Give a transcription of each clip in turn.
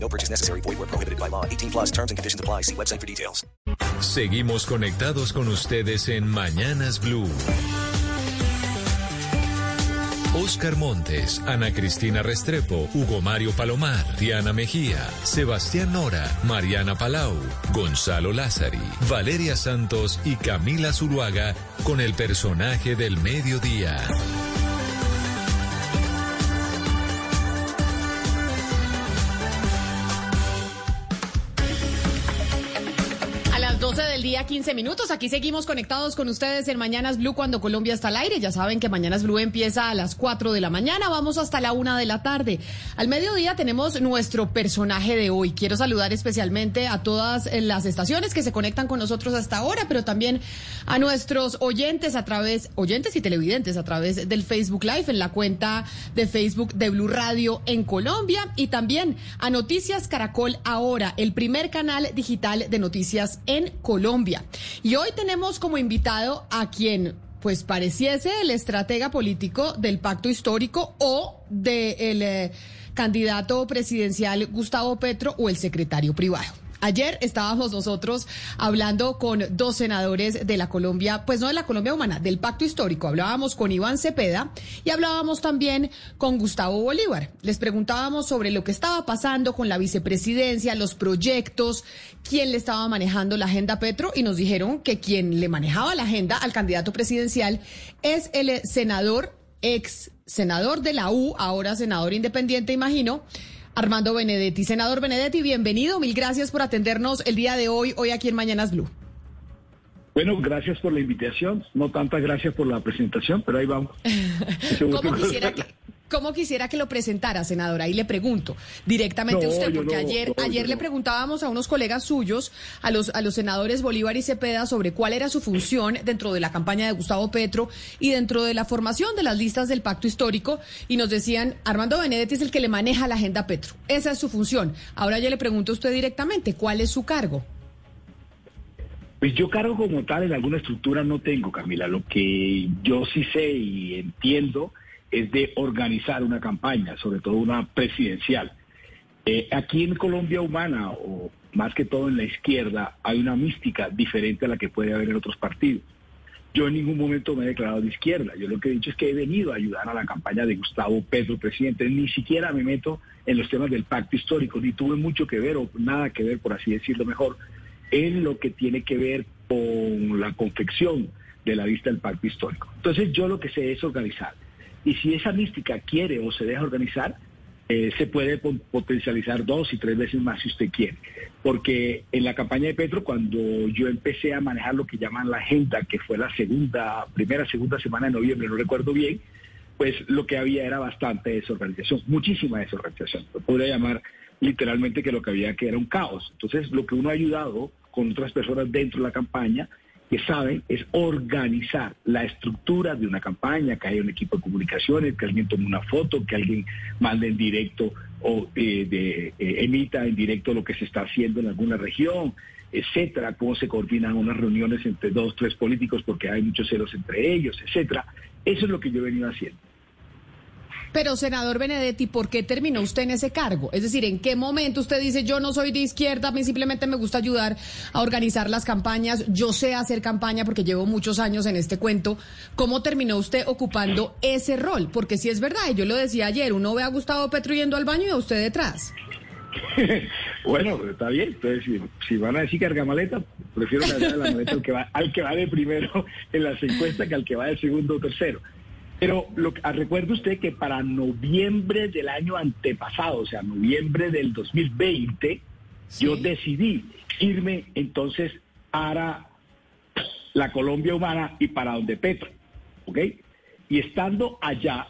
No purchase necessary. Void where prohibited by law. 18 plus terms and conditions apply. See website for details. Seguimos conectados con ustedes en Mañanas Blue. Oscar Montes, Ana Cristina Restrepo, Hugo Mario Palomar, Diana Mejía, Sebastián Nora, Mariana Palau, Gonzalo Lázari, Valeria Santos y Camila Zuluaga con el personaje del mediodía. 12 del día, 15 minutos. Aquí seguimos conectados con ustedes en Mañanas Blue cuando Colombia está al aire. Ya saben que Mañanas Blue empieza a las 4 de la mañana. Vamos hasta la 1 de la tarde. Al mediodía tenemos nuestro personaje de hoy. Quiero saludar especialmente a todas las estaciones que se conectan con nosotros hasta ahora, pero también a nuestros oyentes a través, oyentes y televidentes a través del Facebook Live en la cuenta de Facebook de Blue Radio en Colombia y también a Noticias Caracol Ahora, el primer canal digital de noticias en Colombia. Y hoy tenemos como invitado a quien pues pareciese el estratega político del pacto histórico o del eh, candidato presidencial Gustavo Petro o el secretario privado. Ayer estábamos nosotros hablando con dos senadores de la Colombia, pues no de la Colombia humana, del pacto histórico. Hablábamos con Iván Cepeda y hablábamos también con Gustavo Bolívar. Les preguntábamos sobre lo que estaba pasando con la vicepresidencia, los proyectos, quién le estaba manejando la agenda Petro y nos dijeron que quien le manejaba la agenda al candidato presidencial es el senador, ex senador de la U, ahora senador independiente, imagino. Armando Benedetti. Senador Benedetti, bienvenido. Mil gracias por atendernos el día de hoy, hoy aquí en Mañanas Blue. Bueno, gracias por la invitación. No tantas gracias por la presentación, pero ahí vamos. ¿Cómo quisiera que, ¿Cómo quisiera que lo presentara, senadora? Ahí le pregunto directamente No, a usted, porque no, ayer, no, ayer le preguntábamos a unos colegas suyos, a los, a los senadores Bolívar y Cepeda, sobre cuál era su función dentro de la campaña de Gustavo Petro y dentro de la formación de las listas del pacto histórico, y nos decían, Armando Benedetti es el que le maneja la agenda Petro. Esa es su función. Ahora yo le pregunto a usted directamente, ¿cuál es su cargo? Pues yo cargo como tal en alguna estructura no tengo, Camila. Lo que yo sí sé y entiendo es de organizar una campaña, sobre todo una presidencial. Eh, aquí en Colombia Humana, o más que todo en la izquierda, hay una mística diferente a la que puede haber en otros partidos. Yo en ningún momento me he declarado de izquierda. Yo lo que he dicho es que he venido a ayudar a la campaña de Gustavo Petro, presidente. Ni siquiera me meto en los temas del pacto histórico, ni tuve mucho que ver o nada que ver, por así decirlo mejor, en lo que tiene que ver con la confección de la lista del pacto histórico. Entonces yo lo que sé es organizar. Y si esa mística quiere o se deja organizar, eh, se puede po- potencializar dos y tres veces más si usted quiere. Porque en la campaña de Petro, cuando yo empecé a manejar lo que llaman la agenda, que fue la segunda, primera, segunda semana de noviembre, no recuerdo bien, pues lo que había era bastante desorganización, muchísima desorganización. Lo podría llamar literalmente que lo que había que era un caos. Entonces, lo que uno ha ayudado con otras personas dentro de la campaña que saben es organizar la estructura de una campaña, que haya un equipo de comunicaciones, que alguien tome una foto, que alguien mande en directo o eh, eh, emita en directo lo que se está haciendo en alguna región, etcétera, cómo se coordinan unas reuniones entre dos, tres políticos porque hay muchos celos entre ellos, etcétera. Eso es lo que yo he venido haciendo. Pero, senador Benedetti, ¿por qué terminó usted en ese cargo? Es decir, ¿en qué momento usted dice, yo no soy de izquierda, a mí simplemente me gusta ayudar a organizar las campañas, yo sé hacer campaña porque llevo muchos años en este cuento? ¿Cómo terminó usted ocupando ese rol? Porque si es verdad, yo lo decía ayer, uno ve a Gustavo Petro yendo al baño y a usted detrás. bueno, está bien. Entonces, si, si van a decir cargamaleta, prefiero cargar la maleta al que, va, al que va de primero en las encuestas que al que va de segundo o tercero. Pero lo, que- ah, recuerde usted que para noviembre del año antepasado, o sea, noviembre del 2020, yo decidí irme entonces para la Colombia humana y para donde Petro, ¿ok? Y estando allá,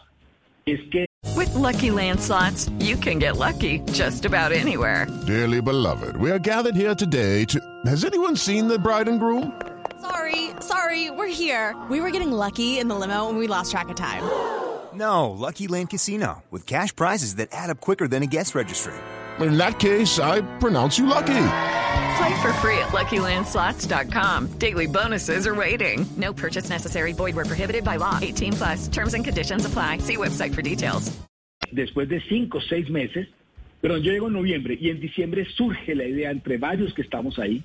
es que With Lucky Land slots, you can get lucky just about anywhere. Dearly beloved, we are gathered here today to. Has anyone seen the bride and groom? Sorry, sorry, we're here. We were getting lucky in the limo and we lost track of time. No, Lucky Land Casino, with cash prizes that add up quicker than a guest registry. In that case, I pronounce you lucky. Play for free at LuckyLandSlots.com. Daily bonuses are waiting. No purchase necessary. Void where prohibited by law. 18 plus. Terms and conditions apply. See website for details. Después de cinco o seis meses, pero yo llego en noviembre y en diciembre surge la idea entre varios que estamos ahí de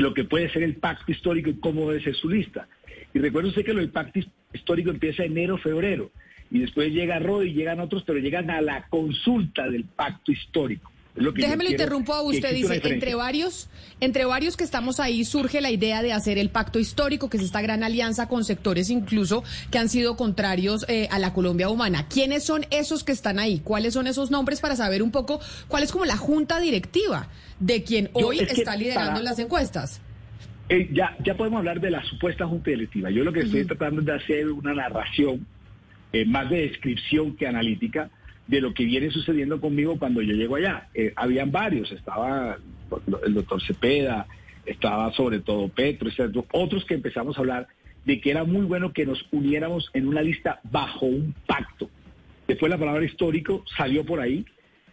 lo que puede ser el pacto histórico y cómo debe ser su lista. Y recuerdo usted que lo del pacto histórico empieza enero, febrero, y después llega Rod y llegan otros, pero llegan a la consulta del pacto histórico. Déjeme le interrumpo a usted, dice, entre varios, entre varios que estamos ahí surge la idea de hacer el pacto histórico, que es esta gran alianza con sectores incluso que han sido contrarios eh, a la Colombia humana. ¿Quiénes son esos que están ahí? ¿Cuáles son esos nombres para saber un poco cuál es como la junta directiva de quien hoy está liderando las encuestas? Eh, ya, ya podemos hablar de la supuesta junta directiva. Yo lo que estoy tratando es de hacer una narración eh, más de descripción que analítica de lo que viene sucediendo conmigo cuando yo llego allá. Eh, habían varios, estaba el doctor Cepeda, estaba sobre todo Petro, otros que empezamos a hablar de que era muy bueno que nos uniéramos en una lista bajo un pacto. Después la palabra histórico salió por ahí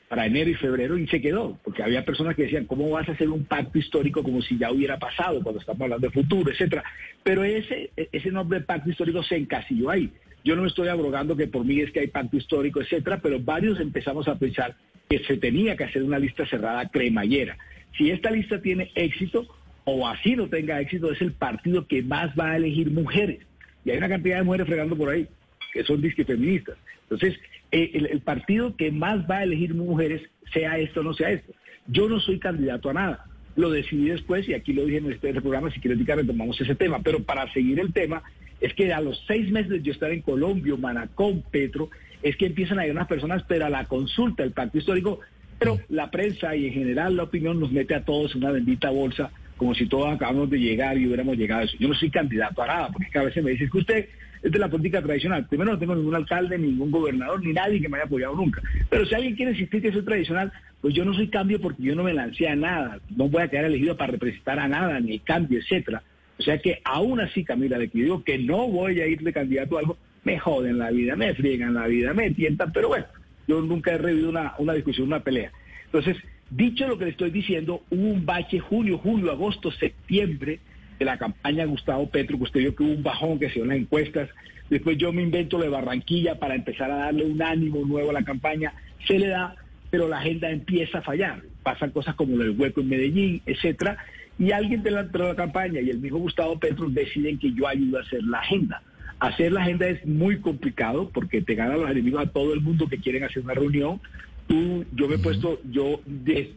para enero y febrero y se quedó, porque había personas que decían, ¿cómo vas a hacer un pacto histórico como si ya hubiera pasado cuando estamos hablando de futuro, etcétera? Pero ese, ese nombre de pacto histórico se encasilló ahí. Yo no estoy abrogando que por mí es que hay pacto histórico, etcétera, pero varios empezamos a pensar que se tenía que hacer una lista cerrada cremallera. Si esta lista tiene éxito o así no tenga éxito, es el partido que más va a elegir mujeres. Y hay una cantidad de mujeres fregando por ahí, que son disque feministas. Entonces, eh, el, partido que más va a elegir mujeres, sea esto o no sea esto. Yo no soy candidato a nada. Lo decidí después y aquí lo dije en este programa, si quieres, retomamos ese tema. Pero para seguir el tema, es que a los seis meses de yo estar en Colombia, Manacón, Petro, es que empiezan a ir unas personas, pero a la consulta del pacto histórico, pero la prensa y en general la opinión nos mete a todos en una bendita bolsa, como si todos acabamos de llegar y hubiéramos llegado a eso. Yo no soy candidato a nada, porque a veces me dicen que usted es de la política tradicional. Primero no tengo ningún alcalde, ningún gobernador, ni nadie que me haya apoyado nunca. Pero si alguien quiere insistir que soy tradicional, pues yo no soy cambio porque yo no me lancé a nada. No voy a quedar elegido para representar a nada, ni cambio, etcétera. O sea que aún así, Camila, de que digo que no voy a ir de candidato a algo, me joden la vida, me friegan la vida, me tientan, pero bueno, yo nunca he revivido una, una discusión, una pelea. Entonces, dicho lo que le estoy diciendo, hubo un bache junio, julio, agosto, septiembre de la campaña Gustavo Petro, que usted vio que hubo un bajón que se dio en las encuestas. Después yo me invento de Barranquilla para empezar a darle un ánimo nuevo a la campaña. Se le da, pero la agenda empieza a fallar. Pasan cosas como el hueco en Medellín, etcétera y alguien de la, de la campaña y el mismo Gustavo Petro deciden que yo ayudo a hacer la agenda. Hacer la agenda es muy complicado porque te ganan los enemigos a todo el mundo que quieren hacer una reunión. Tú, yo me he puesto, yo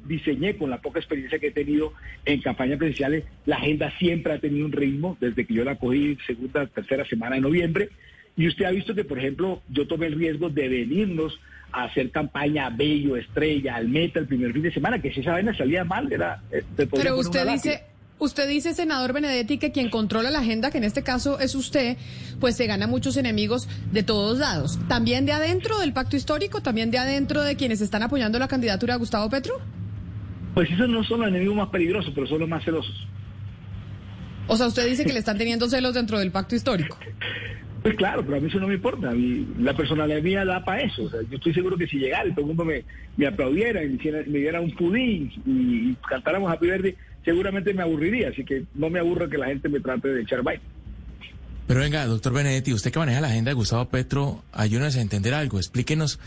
diseñé con la poca experiencia que he tenido en campañas presidenciales, la agenda siempre ha tenido un ritmo desde que yo la cogí segunda, tercera semana de noviembre. Y usted ha visto que, por ejemplo, yo tomé el riesgo de venirnos a hacer campaña Bello, Estrella, Almeta el primer fin de semana, que si esa vaina salía mal, era... Eh, Pero usted dice... Usted dice, senador Benedetti, que quien controla la agenda, que en este caso es usted, pues se gana muchos enemigos de todos lados. ¿También de adentro del pacto histórico? ¿También de adentro de quienes están apoyando la candidatura de Gustavo Petro? Pues esos no son los enemigos más peligrosos, pero son los más celosos. O sea, usted dice que le están teniendo celos dentro del pacto histórico. Pues claro, pero a mí eso no me importa. la personalidad mía da para eso. Yo estoy seguro que si llegara y todo el mundo me, aplaudiera y me, diera un pudín y, cantáramos Happy Verde, seguramente me aburriría. Así que no me aburro que la gente me trate de echar baile. Pero venga, doctor Benedetti, usted que maneja la agenda de Gustavo Petro, ayúdenos a entender algo. Explíquenos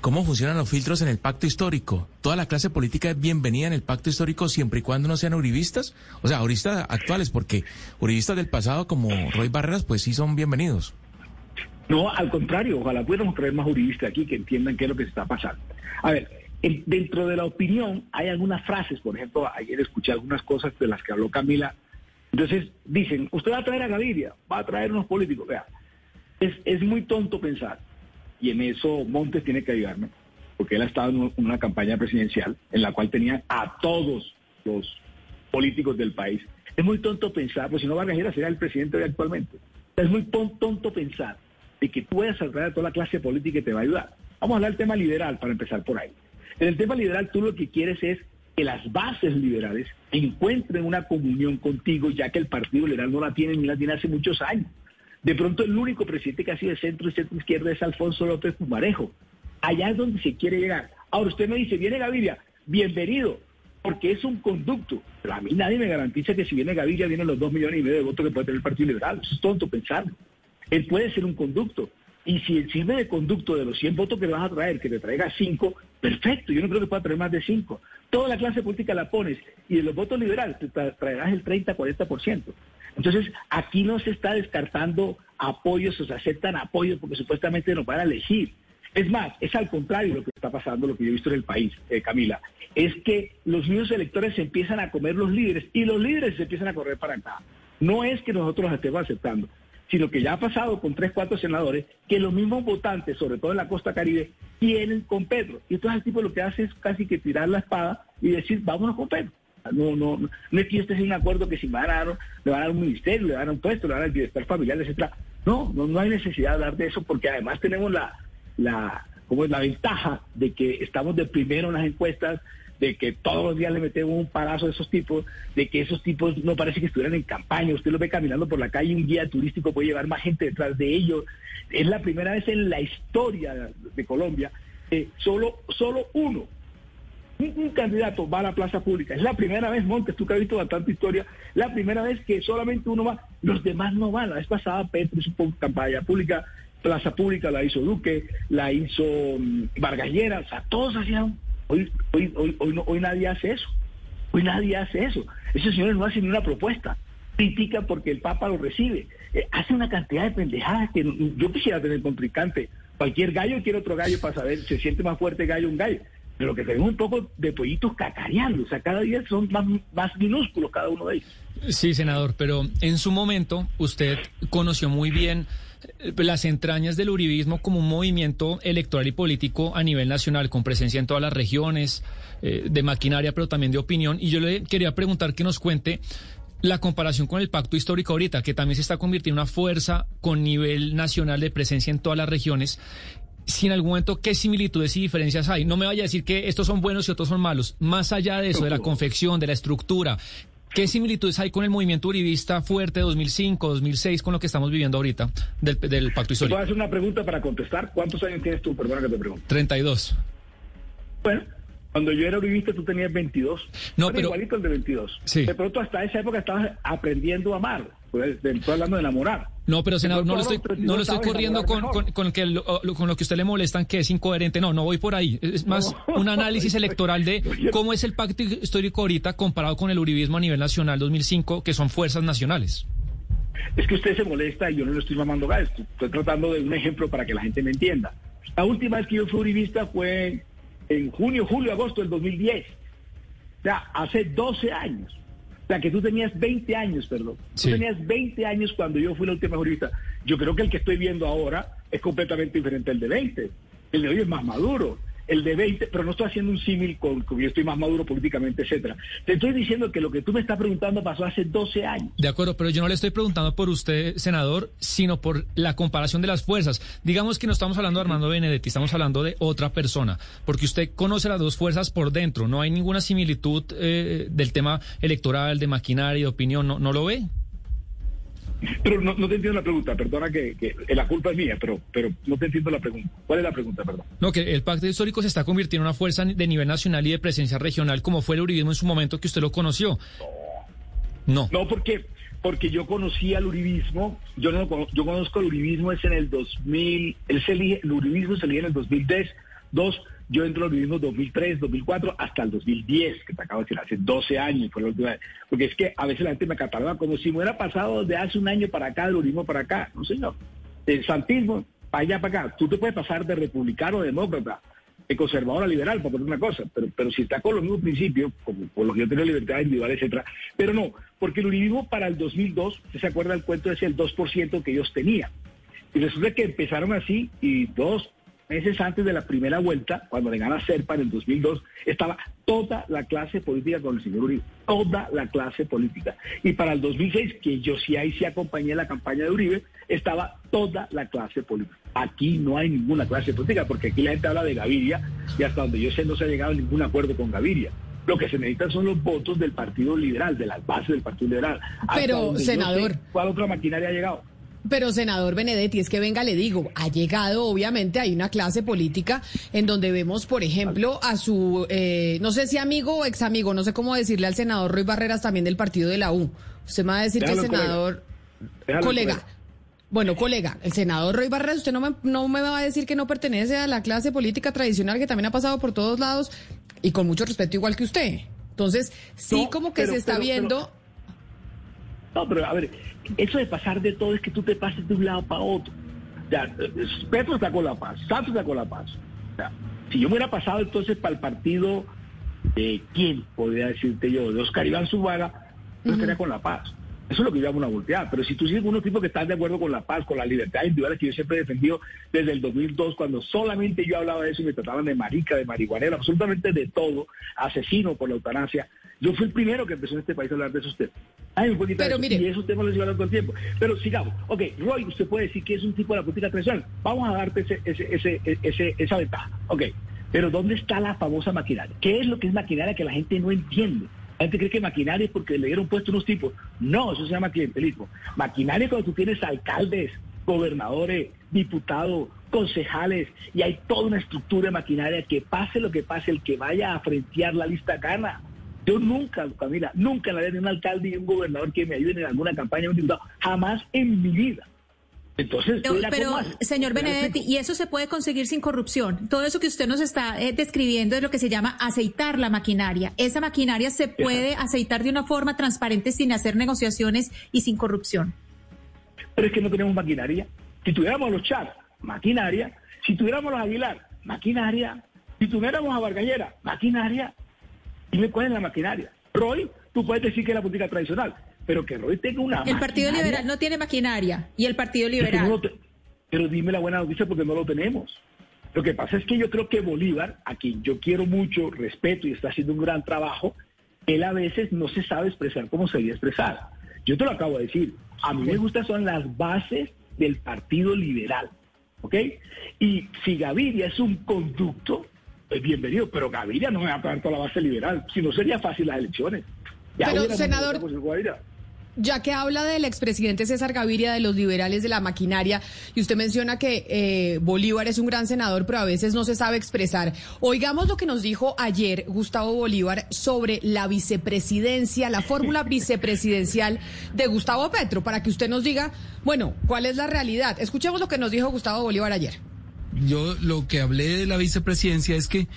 ¿Cómo funcionan los filtros en el pacto histórico? ¿Toda la clase política es bienvenida en el pacto histórico siempre y cuando no sean uribistas? O sea, uribistas actuales, porque uribistas del pasado como Roy Barreras, pues sí son bienvenidos. No, al contrario, ojalá pudiéramos traer más uribistas aquí que entiendan qué es lo que se está pasando. A ver, dentro de la opinión hay algunas frases, por ejemplo, ayer escuché algunas cosas de las que habló Camila. Entonces dicen, usted va a traer a Gaviria, va a traer unos políticos. Vea, es, es muy tonto pensar y en eso Montes tiene que ayudarme, porque él ha estado en una campaña presidencial en la cual tenía a todos los políticos del país. Es muy tonto pensar, pues si no Vargas será el presidente de actualmente. Es muy tonto pensar de que puedas salvar a toda la clase política y te va a ayudar. Vamos a hablar del tema liberal para empezar por ahí. En el tema liberal tú lo que quieres es que las bases liberales encuentren una comunión contigo, ya que el Partido Liberal no la tiene ni la tiene hace muchos años. De pronto el único presidente que ha sido de centro y centro izquierda es Alfonso López Pumarejo. Allá es donde se quiere llegar. Ahora usted me dice, viene Gaviria, bienvenido, porque es un conducto. Pero a mí nadie me garantiza que si viene Gaviria vienen los dos millones y medio de votos que puede tener el Partido Liberal. Eso es tonto pensarlo. Él puede ser un conducto. Y si él sirve de conducto de los 100 votos que le vas a traer, que te traiga 5, perfecto. Yo no creo que pueda traer más de 5. Toda la clase política la pones y de los votos liberales te traerás el 30, 40%. Entonces, aquí no se está descartando apoyos o se aceptan apoyos porque supuestamente no van a elegir. Es más, es al contrario lo que está pasando, lo que yo he visto en el país, eh, Camila. Es que los mismos electores se empiezan a comer los líderes y los líderes se empiezan a correr para acá. No es que nosotros los estemos aceptando sino que ya ha pasado con tres, cuatro senadores, que los mismos votantes, sobre todo en la costa caribe, tienen con Pedro. Y entonces el tipo lo que hace es casi que tirar la espada y decir, vámonos con Pedro. No, no, no, es que esté un acuerdo que si van a dar, le van a un ministerio, le van a un puesto, le van a el bienestar familiar, etcétera. No, no, no hay necesidad de hablar de eso porque además tenemos la, la, como es la ventaja de que estamos de primero en las encuestas, de que todos los días le metemos un parazo a esos tipos, de que esos tipos no parece que estuvieran en campaña, usted los ve caminando por la calle, un guía turístico puede llevar más gente detrás de ellos. Es la primera vez en la historia de Colombia que solo, solo uno, un, candidato va a la plaza pública. Es la primera vez, Montes, tú que has visto bastante historia, la primera vez que solamente uno va, los demás no van. La vez pasada Petro hizo campaña pública, plaza pública la hizo Duque, la hizo mm, Vargallera, o sea, todos hacían Hoy, hoy, hoy, hoy, hoy nadie hace eso. Hoy nadie hace eso. Esos señores no hacen ni una propuesta. Critican porque el Papa lo recibe. Eh, hace una cantidad de pendejadas que yo quisiera tener contrincante. Cualquier gallo quiere otro gallo para saber, se siente más fuerte gallo un gallo. Pero que tenemos un poco de pollitos cacareando. O sea, cada día son más, más minúsculos cada uno de ellos. Sí, senador, pero en su momento usted conoció muy bien eh, las entrañas del uribismo como un movimiento electoral y político a nivel nacional, con presencia en todas las regiones, eh, de maquinaria, pero también de opinión. Y yo le quería preguntar que nos cuente la comparación con el pacto histórico ahorita, que también se está convirtiendo en una fuerza con nivel nacional de presencia en todas las regiones. Si en algún momento, ¿qué similitudes y diferencias hay? No me vaya a decir que estos son buenos y otros son malos. Más allá de eso, de la confección, de la estructura, ¿Qué similitudes hay con el movimiento uribista fuerte 2005, 2006, con lo que estamos viviendo ahorita del, del pacto histórico? ¿Puedo hacer una pregunta para contestar? ¿Cuántos años tienes tú? Perdona que te pregunte. 32. Bueno, cuando yo era uribista tú tenías 22. No, pero... Igualito el de 22. Sí. De pronto hasta esa época estabas aprendiendo a amar. Pues, estoy hablando de enamorar. No, pero senador, no lo estoy, no lo estoy corriendo con, con, que lo, con lo que usted le molestan, que es incoherente. No, no voy por ahí. Es más un análisis electoral de cómo es el pacto histórico ahorita comparado con el uribismo a nivel nacional 2005, que son fuerzas nacionales. Es que usted se molesta y yo no le estoy mamando gas. Estoy tratando de un ejemplo para que la gente me entienda. La última vez que yo fui uribista fue en junio, julio, agosto del 2010. O sea, hace 12 años. O sea, que tú tenías 20 años, perdón. Tú tenías 20 años cuando yo fui la última jurista. Yo creo que el que estoy viendo ahora es completamente diferente al de 20. El de hoy es más maduro el de 20, pero no estoy haciendo un símil con que yo estoy más maduro políticamente, etcétera. Te estoy diciendo que lo que tú me estás preguntando pasó hace 12 años. De acuerdo, pero yo no le estoy preguntando por usted, senador, sino por la comparación de las fuerzas. Digamos que no estamos hablando de Armando Benedetti, estamos hablando de otra persona, porque usted conoce las dos fuerzas por dentro, no hay ninguna similitud eh, del tema electoral, de maquinaria, de opinión, ¿no, no lo ve? Pero no, te entiendo la pregunta, perdona que, la culpa es mía, pero, pero no te entiendo la pregunta. ¿Cuál es la pregunta, perdón? No, que el pacto histórico se está convirtiendo en una fuerza de nivel nacional y de presencia regional como fue el uribismo en su momento que usted lo conoció. No. No, porque, porque yo conocí al uribismo, yo no yo conozco el uribismo es en el 2000, él se elige, el uribismo se elige en el 2010, dos yo entro al uribismo 2003, 2004, hasta el 2010, que te acabo de decir, hace 12 años fue la última vez. Porque es que a veces la gente me cataloga como si me hubiera pasado de hace un año para acá, del uribismo para acá. No, señor. El santismo, para allá, para acá. Tú te puedes pasar de republicano a demócrata, de conservador a liberal, por poner una cosa, pero, pero si está con los mismos principios, como por los que yo tengo libertad individual, etcétera. Pero no, porque el uribismo para el 2002, ¿se acuerda el cuento? Es el 2% que ellos tenían. Y resulta que empezaron así y dos, meses antes de la primera vuelta, cuando le gana Serpa en el 2002, estaba toda la clase política con el señor Uribe, toda la clase política. Y para el 2006, que yo sí ahí sí acompañé la campaña de Uribe, estaba toda la clase política. Aquí no hay ninguna clase política, porque aquí la gente habla de Gaviria y hasta donde yo sé no se ha llegado a ningún acuerdo con Gaviria. Lo que se necesita son los votos del Partido Liberal, de las bases del Partido Liberal. Hasta Pero, senador- sé, ¿Cuál otra maquinaria ha llegado? Pero, senador Benedetti, es que venga, le digo, ha llegado, obviamente, hay una clase política en donde vemos, por ejemplo, a su, eh, no sé si amigo o ex amigo, no sé cómo decirle al senador Roy Barreras también del partido de la U. Usted me va a decir que el senador, colega. colega. Bueno, colega, el senador Roy Barreras, usted no me, no me va a decir que no pertenece a la clase política tradicional que también ha pasado por todos lados y con mucho respeto igual que usted. Entonces, sí No, como que pero- se está pero- pero- viendo... No, pero a ver, eso de pasar de todo es que tú te pases de un lado para otro. Ya, eh, Petro sacó la paz, Santos sacó la paz. O sea, si yo me hubiera pasado entonces para el partido de quién, podría decirte yo, de Oscar Iván Zubaga, yo estaría con la paz. Eso es lo que yo llamo una volteada. Pero si tú sigues con unos tipos que están de acuerdo con la paz, con la libertad individual que yo siempre he defendido desde el 2002, cuando solamente yo hablaba de eso y me trataban de marica, de marihuanero, absolutamente de todo, asesino por la eutanasia, yo fui el primero que empezó en este país a hablar de esos temas. Ay, me puede quitar Pero eso. mire- Y esos temas los todo el tiempo. Pero sigamos. Ok, Roy, usted puede decir que es un tipo de la política tradicional. Vamos a darte ese, ese, ese, ese- esa ventaja. Ok, pero ¿dónde está la famosa maquinaria? ¿Qué es lo que es maquinaria que la gente no entiende? La gente cree que maquinaria es porque le dieron puesto unos tipos. No, eso se llama clientelismo. Maquinaria cuando tú tienes alcaldes, gobernadores, diputados, concejales, y hay toda una estructura de maquinaria que pase lo que pase, el que vaya a frentear la lista gana. Yo nunca, Camila, nunca la de un alcalde y un gobernador que me ayuden en alguna campaña, un diputado, jamás en mi vida. Entonces, Pero, pero, señor Benedetti, y eso se puede conseguir sin corrupción. Todo eso que usted nos está eh, describiendo es lo que se llama aceitar la maquinaria. Esa maquinaria se puede aceitar de una forma transparente sin hacer negociaciones y sin corrupción. Pero es que no tenemos maquinaria. Si tuviéramos los Char, maquinaria. Si tuviéramos los Aguilar, maquinaria. Si tuviéramos a Vargallera, maquinaria. Dime cuál es la maquinaria. Roy, tú puedes decir que es la política tradicional, pero que Roy tenga una El Partido. Liberal no tiene maquinaria y el Partido no Liberal. te- Pero dime la buena noticia porque no lo tenemos. Lo que pasa es que yo creo que Bolívar, a quien yo quiero mucho, respeto y está haciendo un gran trabajo, él a veces no se sabe expresar como se debía expresar. Yo te lo acabo de decir. A mí me gustan son las bases del Partido Liberal. ¿Ok? Y si Gaviria es un conducto, pues bienvenido. Pero Gaviria no me va a pagar toda la base liberal. Si no, sería fácil las elecciones. Ya Pero, senador-. Ya que habla del expresidente César Gaviria, de los liberales de la maquinaria, y usted menciona que eh, Bolívar es un gran senador, pero a veces no se sabe expresar. Oigamos lo que nos dijo ayer Gustavo Bolívar sobre la vicepresidencia, la fórmula vicepresidencial de Gustavo Petro, para que usted nos diga, bueno, cuál es la realidad. Escuchemos lo que nos dijo Gustavo Bolívar ayer. Yo lo que hablé de la vicepresidencia es que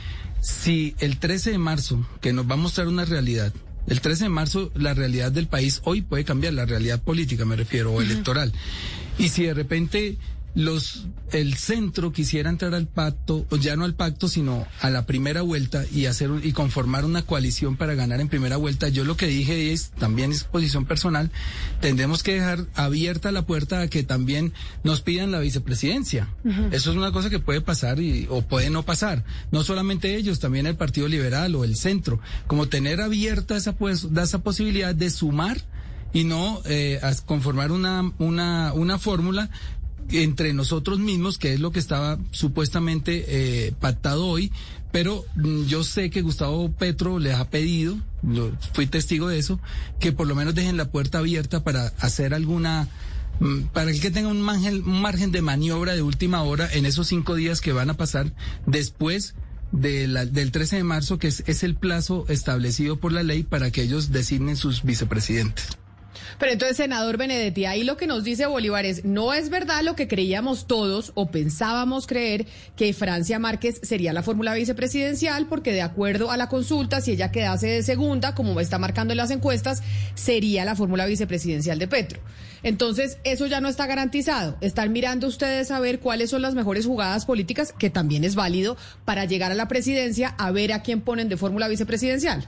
si el 13 de marzo, que nos va a mostrar una realidad, el 13 de marzo la realidad del país hoy puede cambiar, la realidad política me refiero, o electoral. Y si de repente los el centro quisiera entrar al pacto, o ya no al pacto, sino a la primera vuelta y hacer un- y conformar una coalición para ganar en primera vuelta, yo lo que dije es, también es posición personal, tendremos que dejar abierta la puerta a que también nos pidan la vicepresidencia. Eso es una cosa que puede pasar y, o puede no pasar. No solamente ellos, también el Partido Liberal o el centro. Como tener abierta esa, pues, esa posibilidad de sumar y no eh, conformar una, una, una fórmula entre nosotros mismos, que es lo que estaba supuestamente eh, pactado hoy, pero mm, yo sé que Gustavo Petro les ha pedido, yo fui testigo de eso, que por lo menos dejen la puerta abierta para hacer alguna mm, para que tenga un margen, un margen de maniobra de última hora en esos cinco días que van a pasar después de la- del 13 de marzo, que es, es el plazo establecido por la ley para que ellos designen sus vicepresidentes. Pero entonces, senador Benedetti, ahí lo que nos dice Bolívar es, no es verdad lo que creíamos todos o pensábamos creer que Francia Márquez sería la fórmula vicepresidencial, porque de acuerdo a la consulta, si ella quedase de segunda, como está marcando en las encuestas, sería la fórmula vicepresidencial de Petro. Entonces, eso ya no está garantizado. Están mirando ustedes a ver cuáles son las mejores jugadas políticas, que también es válido, para llegar a la presidencia, a ver a quién ponen de fórmula vicepresidencial.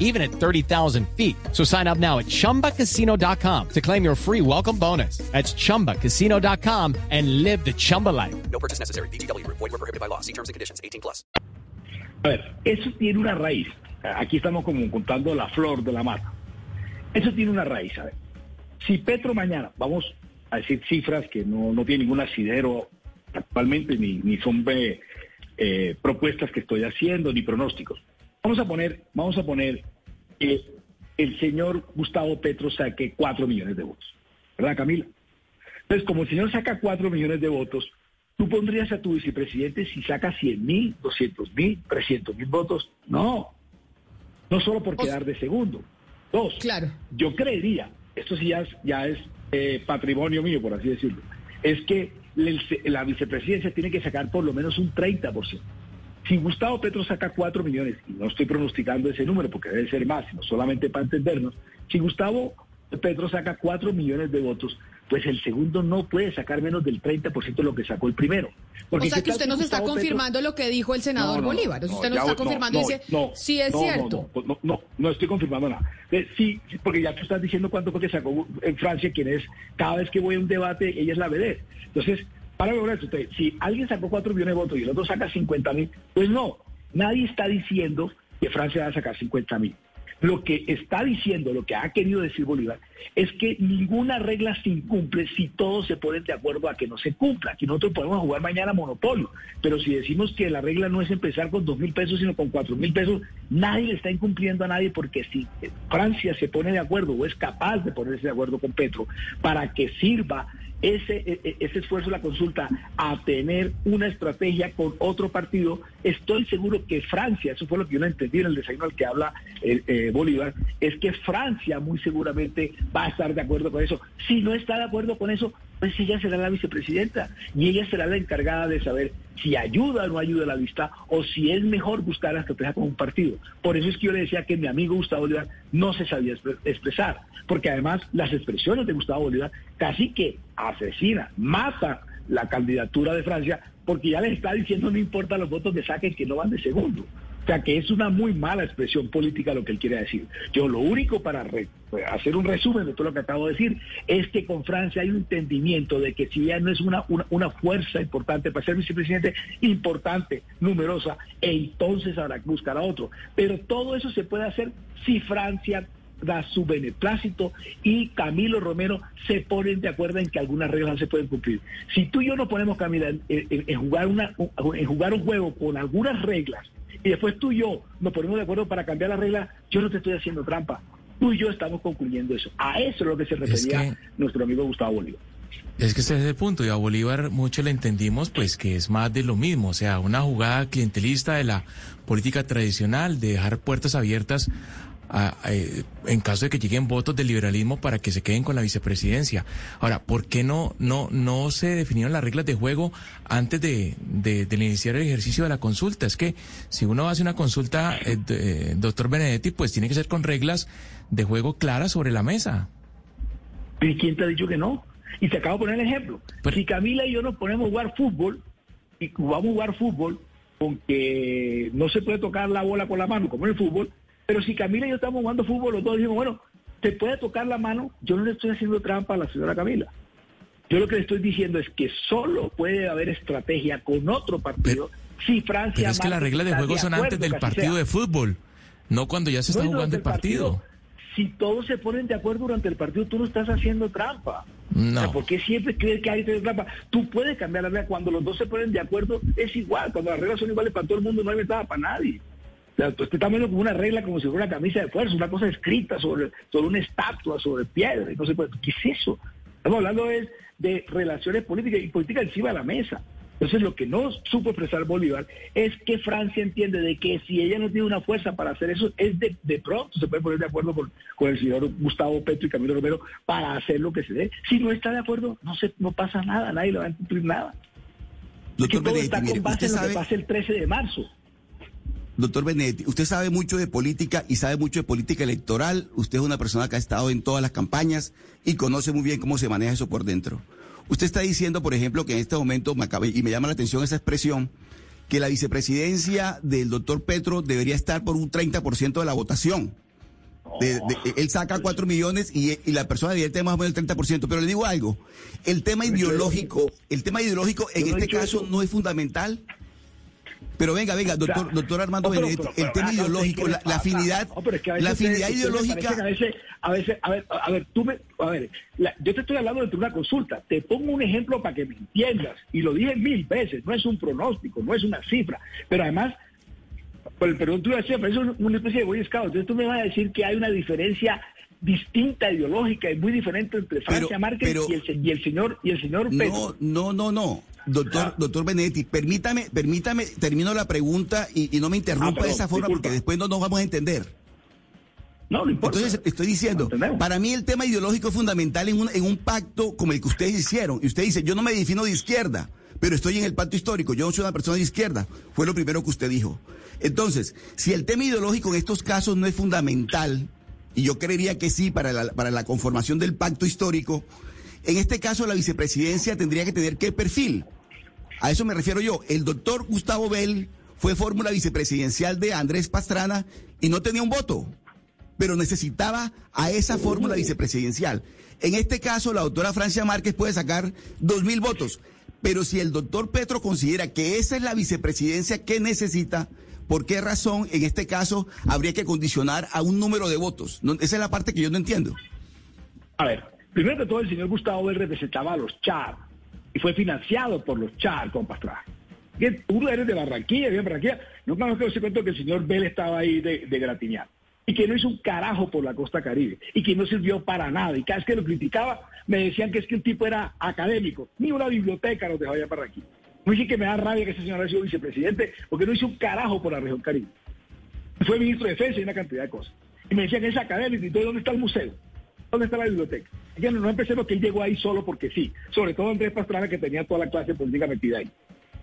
even at 30,000 feet. So sign up now at chumbacasino.com to claim your free welcome bonus. That's chumbacasino.com and live the Chumba life. No purchase necessary. BGW. Void were prohibited by law. See terms and conditions 18 plus. A ver, eso tiene una raíz. Aquí estamos como contando la flor de la mata. Eso tiene una raíz. A ver, si Petro mañana, vamos a decir cifras que no, no tienen ningún asidero actualmente, ni, ni son eh, eh, propuestas que estoy haciendo, ni pronósticos. Vamos a poner, vamos a poner que el señor Gustavo Petro saque 4 millones de votos. ¿Verdad, Camila? Entonces, como el señor saca 4 millones de votos, ¿tú pondrías a tu vicepresidente si saca 100 mil, 200 mil, 300 mil votos? No. No solo por quedar de segundo. Dos. Claro. Yo creería, esto sí ya es, ya es eh, patrimonio mío, por así decirlo, es que la vicepresidencia tiene que sacar por lo menos un 30%. Si Gustavo Petro saca 4 millones, y no estoy pronosticando ese número porque debe ser más, sino solamente para entendernos, si Gustavo Petro saca 4 millones de votos, pues el segundo no puede sacar menos del 30% de lo que sacó el primero. Porque o sea ¿qué que usted nos está Petro- confirmando lo que dijo el senador no, no, Bolívar. O sea, usted nos está confirmando y no, dice, no, sí es no, cierto. No, no, no, no estoy confirmando nada. Eh, Sí, sí, porque ya tú estás diciendo cuánto fue que sacó en Francia, quien es, cada vez que voy a un debate, ella es la vedette. Entonces, para ver esto, usted, si alguien sacó 4 millones de votos y el otro saca 50 mil, pues no, nadie está diciendo que Francia va a sacar 50 mil. Lo que está diciendo, lo que ha querido decir Bolívar, es que ninguna regla se incumple si todos se ponen de acuerdo a que no se cumpla. Aquí nosotros podemos jugar mañana monopolio, pero si decimos que la regla no es empezar con dos mil pesos, sino con cuatro mil pesos, nadie le está incumpliendo a nadie porque si Francia se pone de acuerdo o es capaz de ponerse de acuerdo con Petro para que sirva ese, e- e- ese esfuerzo la consulta a tener una estrategia con otro partido, estoy seguro que Francia, eso fue lo que yo no entendí en el desayuno al que habla eh, Bolívar, es que Francia muy seguramente va a estar de acuerdo con eso. Si no está de acuerdo con eso, pues ella será la vicepresidenta y ella será la encargada de saber si ayuda o no ayuda a la lista o si es mejor buscar la estrategia con un partido. Por eso es que yo le decía que mi amigo Gustavo Bolívar no se sabía expre- expresar, porque además las expresiones de Gustavo Bolívar casi que asesina, mata la candidatura de Francia, porque ya les está diciendo no importa los votos que saquen que no van de segundo. O sea que es una muy mala expresión política lo que él quiere decir. Yo lo único para hacer un resumen de todo lo que acabo de decir es que con Francia hay un entendimiento de que si ella no es una, una, una fuerza importante para ser vicepresidente, importante, numerosa, entonces habrá que buscar a otro. Pero todo eso se puede hacer si Francia da su beneplácito y Camilo Romero se ponen de acuerdo en que algunas reglas no se pueden cumplir. Si tú y yo nos ponemos, Camila, en, en- en jugar una, en jugar un juego con algunas reglas y después tú y yo nos ponemos de acuerdo para cambiar las reglas, yo no te estoy haciendo trampa. Tú y yo estamos concluyendo eso. A eso es lo que se refería que- nuestro amigo Gustavo Bolívar. Es que ese es el punto, y a Bolívar mucho le entendimos pues que es más de lo mismo, o sea, una jugada clientelista de la política tradicional, de dejar puertas abiertas a- a, en caso de que lleguen votos del liberalismo para que se queden con la vicepresidencia. Ahora, ¿por qué no, no, no se definieron las reglas de juego antes de, de, de iniciar el ejercicio de la consulta? Es que si uno hace una consulta, eh, eh, doctor Benedetti, pues tiene que ser con reglas de juego claras sobre la mesa. ¿Y quién te ha dicho que no? Y te acabo de poner el ejemplo. si Camila y yo nos ponemos a jugar fútbol, y vamos a jugar fútbol, con que no se puede tocar la bola con la mano, como en el fútbol, pero si Camila y yo estamos jugando fútbol, los dos decimos, bueno, te puede tocar la mano, yo no le estoy haciendo trampa a la señora Camila. Yo lo que le estoy diciendo es que solo puede haber estrategia con otro partido si Francia... Pero es que las reglas de juego son acuerdo antes del partido sea. de fútbol, no cuando ya se está No, jugando el partido. Si todos se ponen de acuerdo durante el partido, tú no estás haciendo trampa. No. O sea, ¿Por qué siempre crees que hay que hacer trampa? Tú puedes cambiar la regla. Cuando los dos se ponen de acuerdo, es igual. Cuando las reglas son iguales para todo el mundo, no hay ventaja para nadie. O sea, tú estás viendo como una regla como si fuera una camisa de fuerza, una cosa escrita sobre, sobre una estatua, sobre piedra. Y no puede. ¿Qué es eso? Estamos hablando es de relaciones políticas y política encima de la mesa. Entonces lo que no supo expresar Bolívar es que Francia entiende de que si ella no tiene una fuerza para hacer eso, es de, de pronto se puede poner de acuerdo con, con el señor Gustavo Petro y Camilo Romero para hacer lo que se dé. Si no está de acuerdo, no se no pasa nada, nadie le va a cumplir nada. Es que Doctor todo Benedetti, está mire, con base usted en lo que pase el 13 de marzo. Doctor Benetti, usted sabe mucho de política y sabe mucho de política electoral. Usted es una persona que ha estado en todas las campañas y conoce muy bien cómo se maneja eso por dentro. Usted está diciendo, por ejemplo, que en este momento, me acaba, y me llama la atención esa expresión, que la vicepresidencia del doctor Petro debería estar por un 30% de la votación. De, de, él saca 4 millones y, y, la persona debería tener más o menos el 30%. Pero le digo algo, el tema ideológico, el tema ideológico en este caso no es fundamental. Pero venga, venga, doctor, doctor Armando no, Benedetti, el tema ideológico, la, la, afinidad, no, pero es que a veces la afinidad ustedes- ideológica. A veces, a veces, a ver, a ver, tú me, a ver, la- yo te estoy hablando de una consulta. Te pongo un ejemplo para que me entiendas. Y lo dije mil veces. No es un pronóstico, no es una cifra. Pero además, por el perdón, tú decías, pero eso es una especie de Boy Scout. Entonces tú me vas a decir que hay una diferencia distinta ideológica y muy diferente entre Francia Márquez pero- y, el, y el señor y el señor Petro. No, no, no, no. Doctor, doctor Benedetti, permítame, permítame, termino la pregunta y, y no me interrumpa Ah, de esa forma disculpa. porque después no nos vamos a entender. No, no importa. Entonces, estoy diciendo, para mí el tema ideológico es fundamental en un, en un pacto como el que ustedes hicieron. Y usted dice, yo no me defino de izquierda, pero estoy en el pacto histórico, yo no soy una persona de izquierda. Fue lo primero que usted dijo. Entonces, si el tema ideológico en estos casos no es fundamental, y yo creería que sí para la, para la conformación del pacto histórico, en este caso la vicepresidencia tendría que tener qué perfil. A eso me refiero yo. El doctor Gustavo Bell fue fórmula vicepresidencial de Andrés Pastrana y no tenía un voto, pero necesitaba a esa fórmula vicepresidencial. En este caso, la doctora Francia Márquez puede sacar dos mil votos, pero si el doctor Petro considera que esa es la vicepresidencia que necesita, ¿por qué razón en este caso habría que condicionar a un número de votos? No, esa es la parte que yo no entiendo. A ver, primero que todo, el señor Gustavo Bell representaba los Char y fue financiado por los Char Pastrana. Que Uno eres de Barranquilla, vive en Barranquilla. No conozco ese cuento que el señor Bell estaba ahí de, de. Y que no hizo un carajo por la costa caribe. Y que no sirvió para nada. Y cada vez que lo criticaba, me decían que es que el tipo era académico. Ni una biblioteca nos dejó allá en Barranquilla. No dice que me da rabia que ese señor haya sido vicepresidente, porque no hizo un carajo por la región caribe. Fue ministro de defensa y una cantidad de cosas. Y me decían que es académico. ¿Y todo dónde está el museo? ¿Dónde está la biblioteca? Ya no, no empecemos que él llegó ahí solo porque sí. Sobre todo Andrés Pastrana que tenía toda la clase política metida ahí.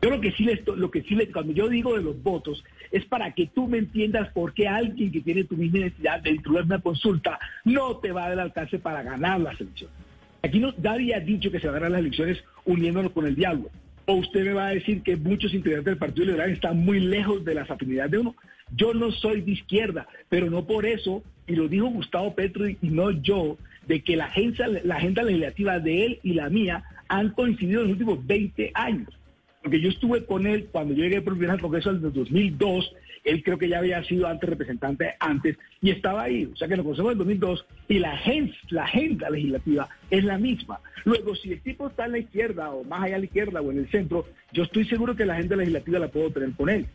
Yo lo que sí le estoy- lo que sí le, cuando yo digo de los votos es para que tú me entiendas por qué alguien que tiene tu misma identidad dentro de una consulta no te va a alcance para ganar las elecciones. Aquí no, nadie ha dicho que se van a ganar las elecciones uniéndonos con el diablo. O usted me va a decir que muchos integrantes del Partido Liberal están muy lejos de las afinidades de uno. Yo no soy de izquierda, pero no por eso, y lo dijo Gustavo Petro y no yo, de que la agenda, la agenda legislativa de él y la mía han coincidido en los últimos 20 años. Porque yo estuve con él cuando yo llegué por primera al Congreso en el 2002, él creo que ya había sido antes representante antes y estaba ahí. O sea que nos conocemos en el 2002 y la agenda, la agenda legislativa es la misma. Luego, si el tipo está en la izquierda o más allá a la izquierda o en el centro, yo estoy seguro que la agenda legislativa la puedo tener con él.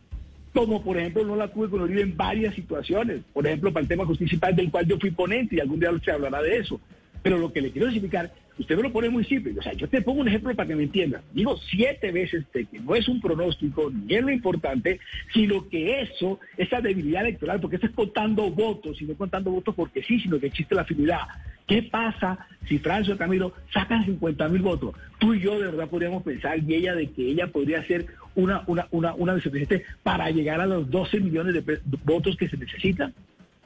Como por ejemplo no la tuve con Uribe en varias situaciones. Por ejemplo, para el tema municipal del cual yo fui ponente y algún día se hablará de eso. Pero lo que le quiero significar, usted me lo pone muy simple. O sea, yo te pongo un ejemplo para que me entienda. Digo siete veces de que no es un pronóstico, ni es lo importante, sino que eso, esa debilidad electoral, porque esto es contando votos, y no contando votos porque sí, sino que existe la afinidad. ¿Qué pasa si Francio Camilo sacan 50 mil votos? Tú y yo de verdad podríamos pensar, y ella, de que ella podría ser una, una, una, una vicepresidente para llegar a los 12 millones de votos que se necesitan.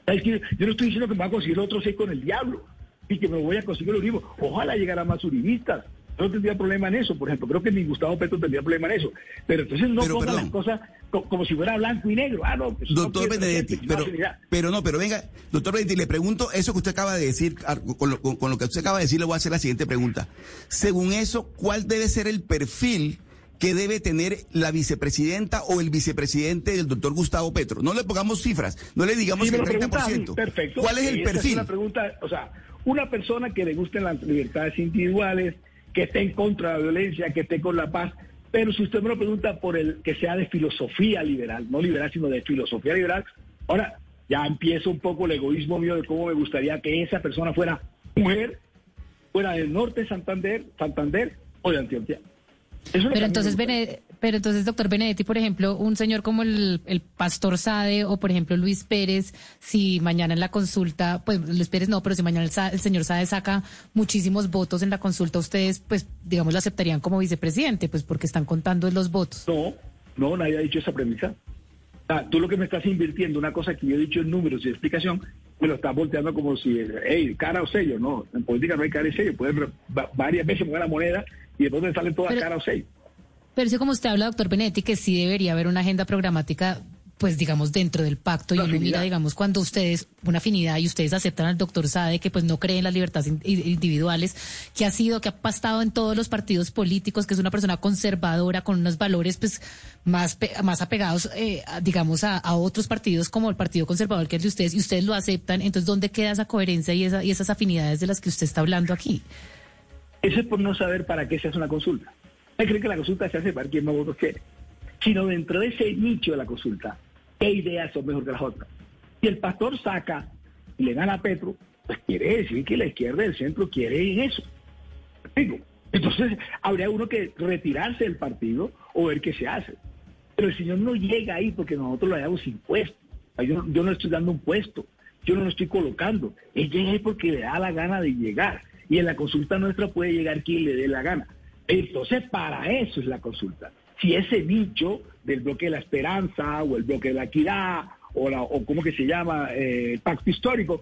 ¿Sabes qué? Yo no estoy diciendo que me va a conseguir otro seis con el diablo y que me voy a conseguir el uribismo. Ojalá llegara más uribistas. Yo no tendría problema en eso, por ejemplo. Creo que ni Gustavo Petro tendría problema en eso. Pero entonces no Pero, pongan las cosas co- como, si fuera blanco y negro. Ah, no, pues no Doctor quiero Benedetti, pero, no, pero no, pero venga, doctor Benedetti, le pregunto eso que usted acaba de decir, ar- con lo, con- lo que usted acaba de decir, le voy a hacer la siguiente pregunta. Según eso, ¿cuál debe ser el perfil que debe tener la vicepresidenta o el vicepresidente del doctor Gustavo Petro? No le pongamos cifras, no le digamos Sí, el lo pregunta a mí, 30%. Perfecto. ¿Cuál es el perfil? una pregunta, o sea, una persona que le gusten las libertades individuales, que esté en contra de la violencia, que esté con la paz. Pero si usted me lo pregunta por el que sea de filosofía liberal, no liberal, sino de filosofía liberal, ahora ya empieza un poco el egoísmo mío de cómo me gustaría que esa persona fuera mujer, fuera del norte de Santander, Santander o de Antioquia. Eso Pero entonces. Bene- pero entonces, doctor Benedetti, por ejemplo, un señor como el, el pastor Sade o, por ejemplo, Luis Pérez, si mañana en la consulta, pues Luis Pérez no, pero si mañana el, señor Sade saca muchísimos votos en la consulta, ustedes, pues, digamos, lo aceptarían como vicepresidente, pues porque están contando los votos. No, no, nadie ha dicho esa premisa. Ah, tú lo que me estás invirtiendo, una cosa que yo he dicho en números y explicación, me lo estás volteando como si, hey, cara o sello. No, en política no hay cara y sello. Puedes va- varias veces mover la moneda y después te salen todas Pero- cara o sello. Pero sí, como usted habla, doctor Benedetti, que sí debería haber una agenda programática, pues digamos, dentro del pacto. Y mira, digamos, cuando ustedes, una afinidad, y ustedes aceptan al doctor Sade, que pues no cree en las libertades in- individuales, que ha sido, que ha pastado en todos los partidos políticos, que es una persona conservadora, con unos valores, pues, más, más apegados, eh, digamos, a, a otros partidos como el Partido Conservador, que es de ustedes, y ustedes lo aceptan. Entonces, ¿dónde queda esa coherencia y, esa, y esas afinidades de las que usted está hablando aquí? Eso es por no saber para qué se hace una consulta. Creen que la consulta se hace para quien más votos quiere. Sino dentro de ese nicho de la consulta, ¿qué ideas son mejor que las otras? Si el pastor saca y le gana a Petro, pues quiere decir que la izquierda y el centro quiere eso. Digo, Entonces, habría uno que retirarse del partido o ver qué se hace. Pero el señor no llega ahí porque nosotros lo hayamos impuesto. Yo, yo no estoy dando un puesto, yo no lo estoy colocando. Él llega ahí porque le da la gana de llegar. Y en la consulta nuestra puede llegar quien le dé la gana. Entonces, para eso es la consulta. Si ese nicho del bloque de la esperanza o el bloque de la equidad o, la, o ¿cómo que se llama? Eh, el pacto histórico,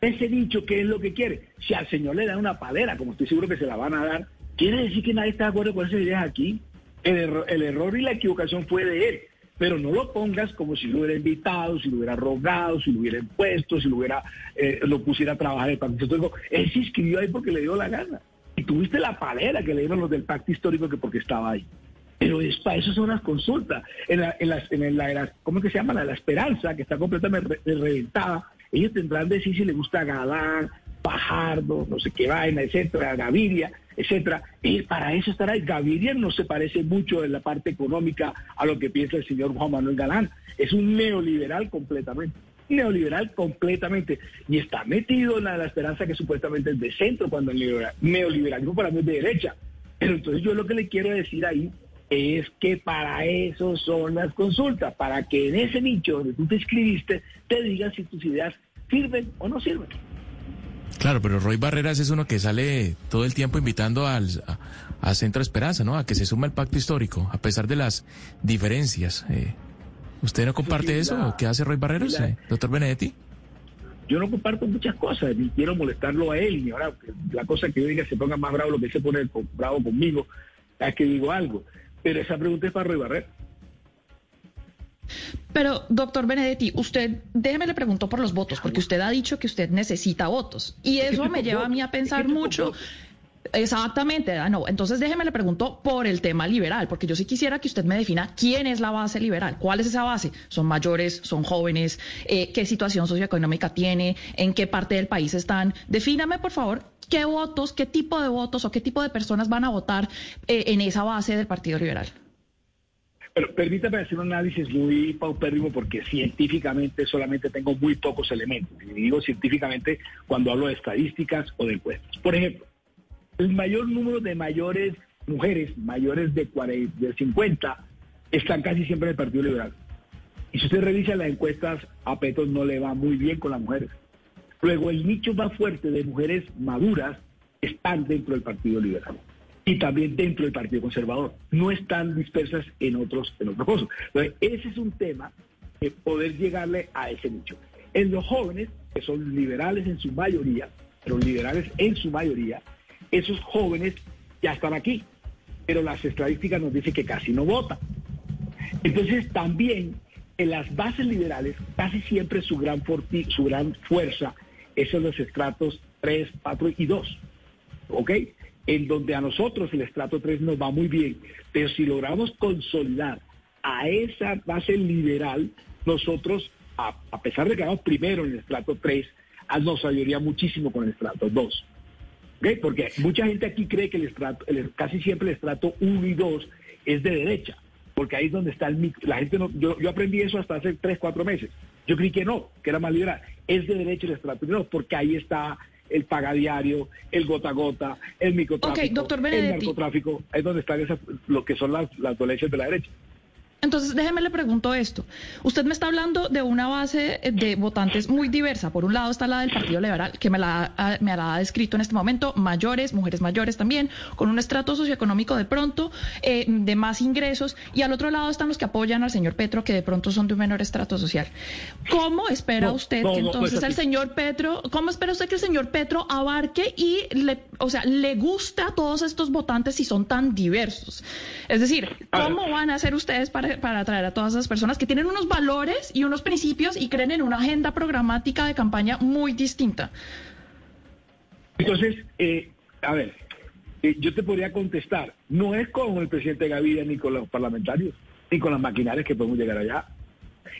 ese nicho, ¿qué es lo que quiere? Si al señor le dan una palera, como estoy seguro que se la van a dar, quiere decir que nadie está de acuerdo con esas ideas aquí. El, erro- el error y la equivocación fue de él. Pero no lo pongas como si lo hubiera invitado, si lo hubiera rogado, si lo hubiera impuesto, si lo hubiera eh, lo pusiera a trabajar el pacto histórico. Él se inscribió ahí porque le dio la gana. Y tuviste la palera que le dieron los del pacto histórico que porque estaba ahí. Pero es para eso son las consultas. En la, en las- en la, en la- ¿cómo que se llama? La, la esperanza, que está completamente re- reventada. Ellos tendrán que decir si les gusta Galán, Pajardo, no sé qué vaina, etcétera, Gaviria, etcétera. Y para eso estará ahí. Gaviria no se parece mucho en la parte económica a lo que piensa el señor Juan Manuel Galán. Es un neoliberal completamente. Neoliberal completamente. Y está metido en la, la esperanza que supuestamente es de centro, cuando el neoliberal- neoliberalismo para mí es de derecha. Pero entonces yo lo que le quiero decir ahí es que para eso son las consultas, para que en ese nicho donde tú te inscribiste te digan si tus ideas sirven o no sirven. Claro, pero Roy Barreras es uno que sale todo el tiempo invitando al, a, a Centro Esperanza, ¿no? A que se suma al pacto histórico, a pesar de las diferencias. Eh, ¿Usted no comparte eso? la- ¿O ¿Qué hace Roy Barreras, la- eh, doctor Benedetti? Yo no comparto muchas cosas, ni quiero molestarlo a él, ni ahora la cosa que yo diga se ponga más bravo lo que él se pone bravo conmigo, es que digo algo. Pero esa pregunta es para Roy Barrera. Pero, doctor Benedetti, usted, déjeme le pregunto por los votos, porque usted ha dicho que usted necesita votos. Y eso me lleva a mí a pensar mucho. Exactamente, ah, no. Entonces déjeme le pregunto por el tema liberal, porque yo sí quisiera que usted me defina quién es la base liberal, cuál es esa base. ¿Son mayores? ¿Son jóvenes? Eh, ¿Qué situación socioeconómica tiene? ¿En qué parte del país están? Defíname, por favor, qué votos, qué tipo de votos o qué tipo de personas van a votar eh, en esa base del Partido Liberal. Pero permítame hacer un análisis muy paupérrimo porque científicamente solamente tengo muy pocos elementos. Y digo científicamente cuando hablo de estadísticas o de encuestas. Por ejemplo, el mayor número de mayores mujeres, mayores de, 40, de 50, están casi siempre en el Partido Liberal. Y si usted revisa las encuestas, a Petro no le va muy bien con las mujeres. Luego, el nicho más fuerte de mujeres maduras están dentro del Partido Liberal y también dentro del Partido Conservador. No están dispersas en otros, en otros cosas. Entonces, ese es un tema de poder llegarle a ese nicho. En los jóvenes, que son liberales en su mayoría, pero liberales en su mayoría, esos jóvenes ya están aquí, pero las estadísticas nos dicen que casi no votan. Entonces también en las bases liberales casi siempre su gran, forti- su gran fuerza es en los estratos 3, 4 y 2. ¿Ok? En donde a nosotros el estrato 3 nos va muy bien, pero si logramos consolidar a esa base liberal, nosotros, a, pesar de que vamos primero en el estrato 3, ah, nos ayudaría muchísimo con el estrato 2. Porque mucha gente aquí cree que el estrato, el- casi siempre el estrato 1 y 2 es de derecha, porque ahí es donde está el micro. La gente no, yo, yo aprendí eso hasta hace 3, 4 meses. Yo creí que no, que era más liberal. Es de derecha el estrato 1 porque ahí está el pagadiario, el gota a gota, el microtráfico, Ok, doctor el narcotráfico, es donde están esas, lo que son las, las dolencias de la derecha. Entonces, déjeme le pregunto esto. Usted me está hablando de una base de votantes muy diversa. Por un lado está la del Partido Liberal, que me la, ha- me la ha descrito en este momento, mayores, mujeres mayores también, con un estrato socioeconómico de pronto, eh, de más ingresos. Y al otro lado están los que apoyan al señor Petro, que de pronto son de un menor estrato social. ¿Cómo espera No, usted no, que no, entonces pues el señor Petro, cómo espera usted que el señor Petro abarque y le, o sea, le gusta a todos estos votantes si son tan diversos? Es decir, ¿cómo van a hacer ustedes para, para atraer a todas esas personas que tienen unos valores y unos principios y creen en una agenda programática de campaña muy distinta? Entonces, eh, a ver, eh, yo te podría contestar, no es con el presidente Gaviria ni con los parlamentarios, ni con las maquinarias que podemos llegar allá.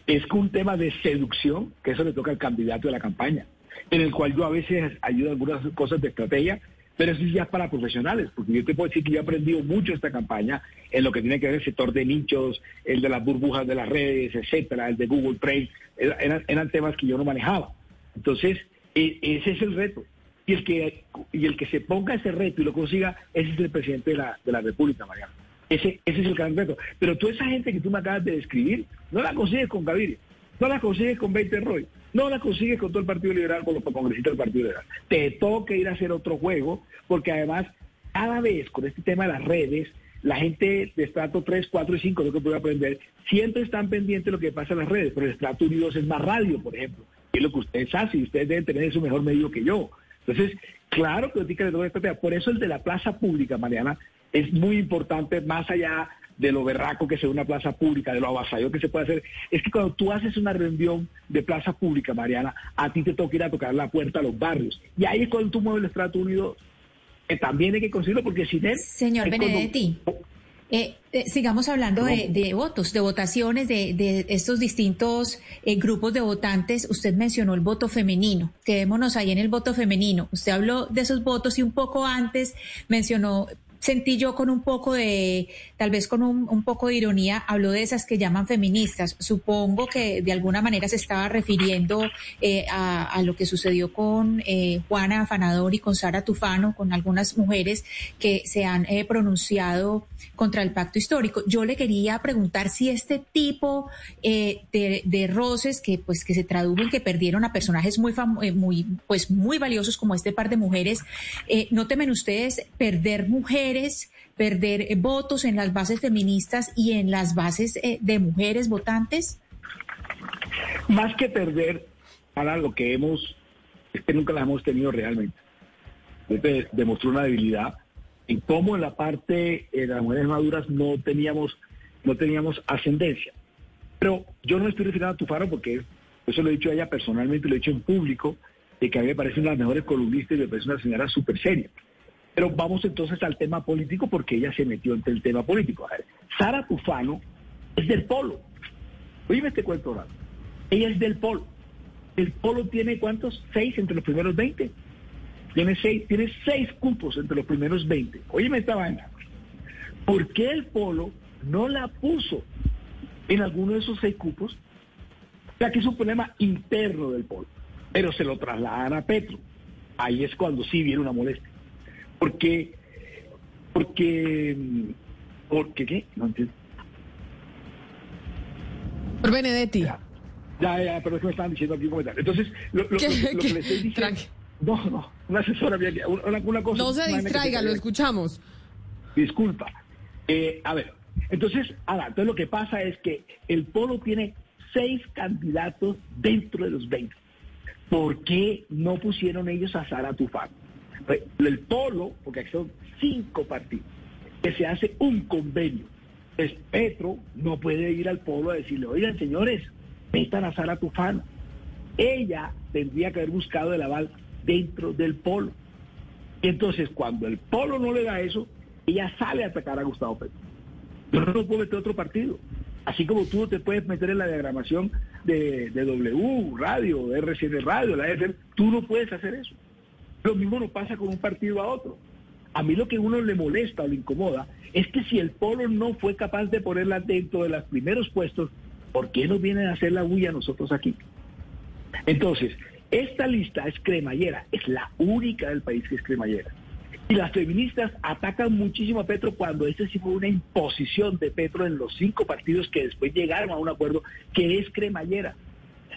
Es un tema de seducción, que eso le toca al candidato de la campaña, en el cual yo a veces ayudo algunas cosas de estrategia, pero eso ya es para profesionales, porque yo te puedo decir que yo he aprendido mucho esta campaña en lo que tiene que ver el sector de nichos, el de las burbujas de las redes, etcétera, el de Google Trade, era- eran, temas que yo no manejaba. Entonces, e- ese es el reto. Y el que y el que se ponga ese reto y lo consiga, ese es el presidente de la, de la República, Mariano. Ese, ese es el gran reto. Pero toda esa gente que tú me acabas de describir, no la consigues con Gaviria, no la consigues con 20 Roy, no la consigues con todo el Partido Liberal, con los congresistas del Partido Liberal. Te toca ir a hacer otro juego, porque además, cada vez con este tema de las redes, la gente de estrato 3, 4 y 5, lo que puedo aprender, siempre están pendientes de lo que pasa en las redes, pero el estrato 1 y 2 es más radio, por ejemplo, que es lo que ustedes hacen y ustedes deben tener eso mejor medio que yo. Entonces, claro que que le toca estrategia. Por eso el de la plaza pública, Mariana, es muy importante, más allá de lo berraco que sea una plaza pública, de lo avasallador que se puede hacer, es que cuando tú haces una reunión de plaza pública, Mariana, a ti te toca ir a tocar la puerta a los barrios. Y ahí es cuando tú mueves el estrato 1 y 2, que también hay que conseguirlo porque sin él... Señor cuando- Benedetti, eh, eh, sigamos hablando de, de votos, de votaciones, de, de estos distintos eh, grupos de votantes. Usted mencionó el voto femenino. Quedémonos ahí en el voto femenino. Usted habló de esos votos y un poco antes mencionó, sentí yo con un poco de, tal vez con un, un poco de ironía, habló de esas que llaman feministas. Supongo que de alguna manera se estaba refiriendo eh, a, lo que sucedió con eh, Juana Afanador y con Sara Tufano, con algunas mujeres que se han eh, pronunciado contra el pacto histórico. Yo le quería preguntar si este tipo eh, de, roces que pues que se tradujo en que perdieron a personajes muy eh, muy pues muy valiosos como este par de mujeres, no temen ustedes perder mujeres, perder eh, votos en las bases feministas y en las bases eh, de mujeres votantes. Más que perder, para lo que hemos, es que nunca las hemos tenido realmente. Este demostró una debilidad en cómo en la parte de las mujeres maduras no teníamos, no teníamos ascendencia. Pero yo no estoy refiriendo a Tufaro porque eso lo he dicho a ella personalmente, lo he dicho en público, de que a mí me parece una de las mejores columnistas y me parece una señora súper seria. Pero vamos entonces al tema político porque ella se metió en el tema político. Sara Tufano es del polo. Oíme este cuento raro. Ella es del polo. El polo tiene cuántos? Seis entre los primeros 20. Tiene seis, tiene seis cupos entre los primeros 20. Oíme esta vaina. ¿Por qué el polo no la puso en alguno de esos seis cupos? Sea, que es un problema interno del polo. Pero se lo trasladan a Petro. Ahí es cuando sí viene una molestia. Porque, porque, porque, ¿qué? No entiendo. Por Benedetti. Ya, ya, pero es que me estaban diciendo aquí un comentario. Entonces, lo, lo- ¿Qué- lo- lo qué? que le estoy diciendo... No, no, una asesora una, una cosa... No se distraiga, lo escuchamos. Disculpa. Eh, a ver, entonces, ahora, entonces lo que pasa es que el Polo tiene seis candidatos dentro de los 20. ¿Por qué no pusieron ellos a Sara Tufano? El Polo, porque son cinco partidos, que se hace un convenio. Pues Petro no puede ir al Polo a decirle, oigan señores, metan a Sara Tufano. Ella tendría que haber buscado el aval dentro del Polo. Y entonces, cuando el Polo no le da eso, ella sale a atacar a Gustavo Petro. Yo no puedo meter otro partido. Así como tú te puedes meter en la diagramación de, de W, Radio, RCN Radio, la FM, tú no puedes hacer eso. Lo mismo no pasa con un partido a otro. A mí lo que uno le molesta o le incomoda es que si el Polo no fue capaz de ponerla dentro de los primeros puestos, ¿por qué nos vienen a hacer la bulla nosotros aquí? Entonces, esta lista es cremallera, es la única del país que es cremallera. Y las feministas atacan muchísimo a Petro cuando este sí fue una imposición de Petro en los cinco partidos que después llegaron a un acuerdo que es cremallera.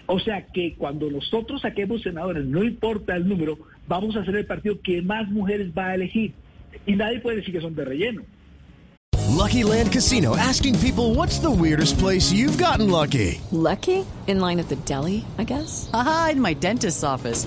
O sea que cuando nosotros saquemos senadores, no importa el número, vamos a ser el partido que más mujeres va a elegir. Y nadie puede decir que son de relleno. Lucky Land Casino asking people what's the weirdest place you've gotten lucky. Lucky? In line at the deli, I guess? Aha, in my dentist's office.